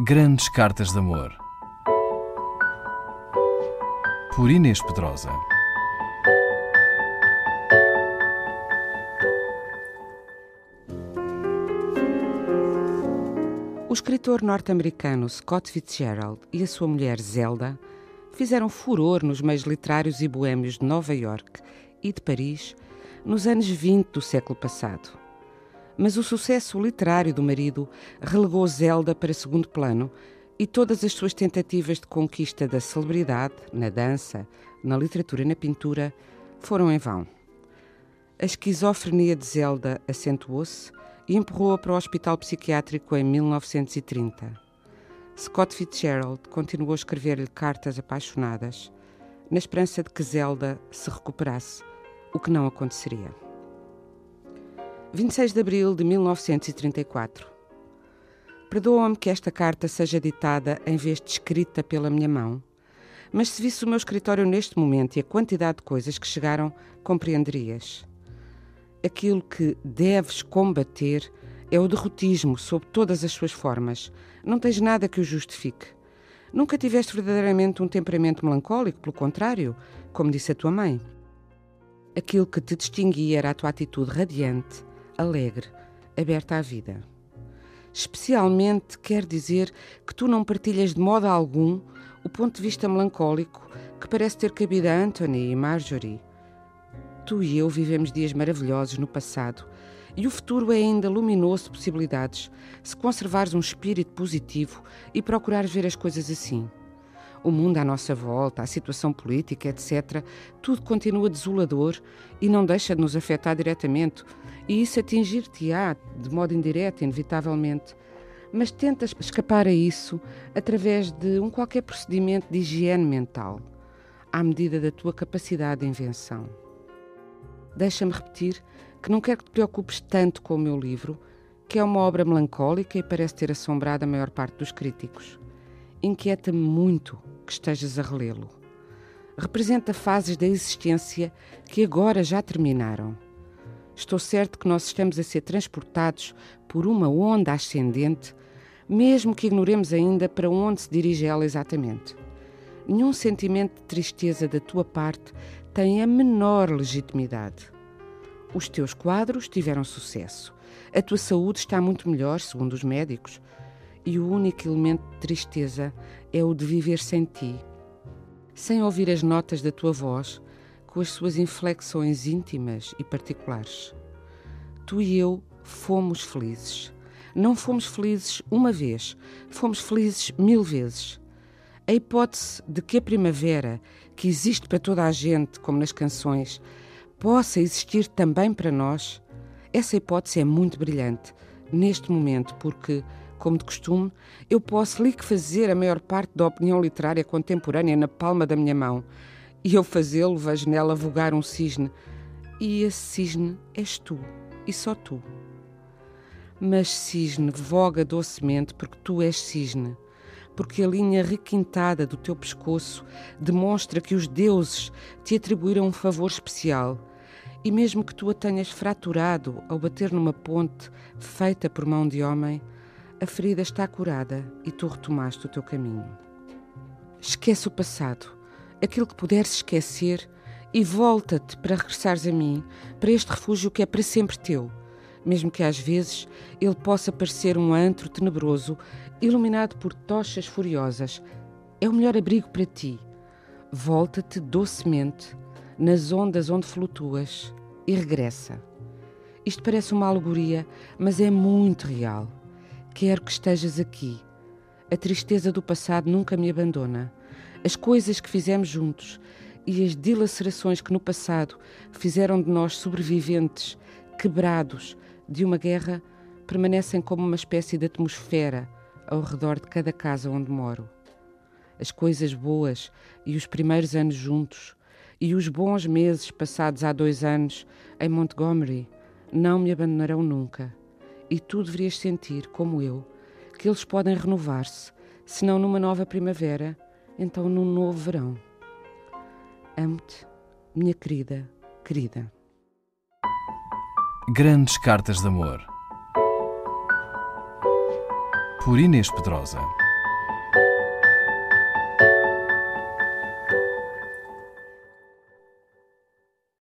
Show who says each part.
Speaker 1: Grandes Cartas de Amor. Por Inês Pedrosa.
Speaker 2: O escritor norte-americano Scott Fitzgerald e a sua mulher Zelda fizeram furor nos meios literários e boêmios de Nova York e de Paris nos anos 20 do século passado. Mas o sucesso literário do marido relegou Zelda para segundo plano e todas as suas tentativas de conquista da celebridade, na dança, na literatura e na pintura, foram em vão. A esquizofrenia de Zelda acentuou-se e empurrou-a para o hospital psiquiátrico em 1930. Scott Fitzgerald continuou a escrever-lhe cartas apaixonadas, na esperança de que Zelda se recuperasse, o que não aconteceria. 26 de abril de 1934. Perdoa-me que esta carta seja ditada em vez de escrita pela minha mão, mas se visse o meu escritório neste momento e a quantidade de coisas que chegaram, compreenderias. Aquilo que deves combater é o derrotismo sob todas as suas formas. Não tens nada que o justifique. Nunca tiveste verdadeiramente um temperamento melancólico, pelo contrário, como disse a tua mãe. Aquilo que te distinguia era a tua atitude radiante, alegre, aberta à vida. Especialmente quer dizer que tu não partilhas de modo algum o ponto de vista melancólico que parece ter cabido a Anthony e Marjorie. Tu e eu vivemos dias maravilhosos no passado e o futuro é ainda luminoso de possibilidades se conservares um espírito positivo e procurares ver as coisas assim. O mundo à nossa volta, a situação política, etc., tudo continua desolador e não deixa de nos afetar diretamente, e isso atingir-te-á de modo indireto, inevitavelmente. Mas tentas escapar a isso através de um qualquer procedimento de higiene mental, à medida da tua capacidade de invenção. Deixa-me repetir que não quero que te preocupes tanto com o meu livro, que é uma obra melancólica e parece ter assombrado a maior parte dos críticos. Inquieta-me muito que estejas a relê-lo. Representa fases da existência que agora já terminaram. Estou certo que nós estamos a ser transportados por uma onda ascendente, mesmo que ignoremos ainda para onde se dirige ela exatamente. Nenhum sentimento de tristeza da tua parte tem a menor legitimidade. Os teus quadros tiveram sucesso. A tua saúde está muito melhor, segundo os médicos. E o único elemento de tristeza é o de viver sem ti, sem ouvir as notas da tua voz, com as suas inflexões íntimas e particulares. Tu e eu fomos felizes. Não fomos felizes uma vez, fomos felizes mil vezes. A hipótese de que a primavera, que existe para toda a gente, como nas canções, possa existir também para nós, essa hipótese é muito brilhante neste momento, porque, como de costume, eu posso lhe fazer a maior parte da opinião literária contemporânea na palma da minha mão, e eu fazê-lo vejo nela vogar um cisne, e esse cisne és tu, e só tu. Mas cisne voga docemente porque tu és cisne, porque a linha requintada do teu pescoço demonstra que os deuses te atribuíram um favor especial e mesmo que tu a tenhas fraturado ao bater numa ponte feita por mão de homem, a ferida está curada e tu retomaste o teu caminho. Esquece o passado, aquilo que puderes esquecer, e volta-te para regressares a mim, para este refúgio que é para sempre teu, mesmo que às vezes ele possa parecer um antro tenebroso, iluminado por tochas furiosas. É o melhor abrigo para ti. Volta-te docemente nas ondas onde flutuas e regressa. Isto parece uma alegoria, mas é muito real. Quero que estejas aqui. A tristeza do passado nunca me abandona. As coisas que fizemos juntos e as dilacerações que no passado fizeram de nós sobreviventes, quebrados de uma guerra, permanecem como uma espécie de atmosfera ao redor de cada casa onde moro. As coisas boas e os primeiros anos juntos, e os bons meses passados há dois anos em Montgomery não me abandonarão nunca. E tu deverias sentir, como eu, que eles podem renovar-se, se não numa nova primavera, então num novo verão. Amo-te, minha querida, querida.
Speaker 1: Grandes Cartas de Amor. Por Inês Pedrosa.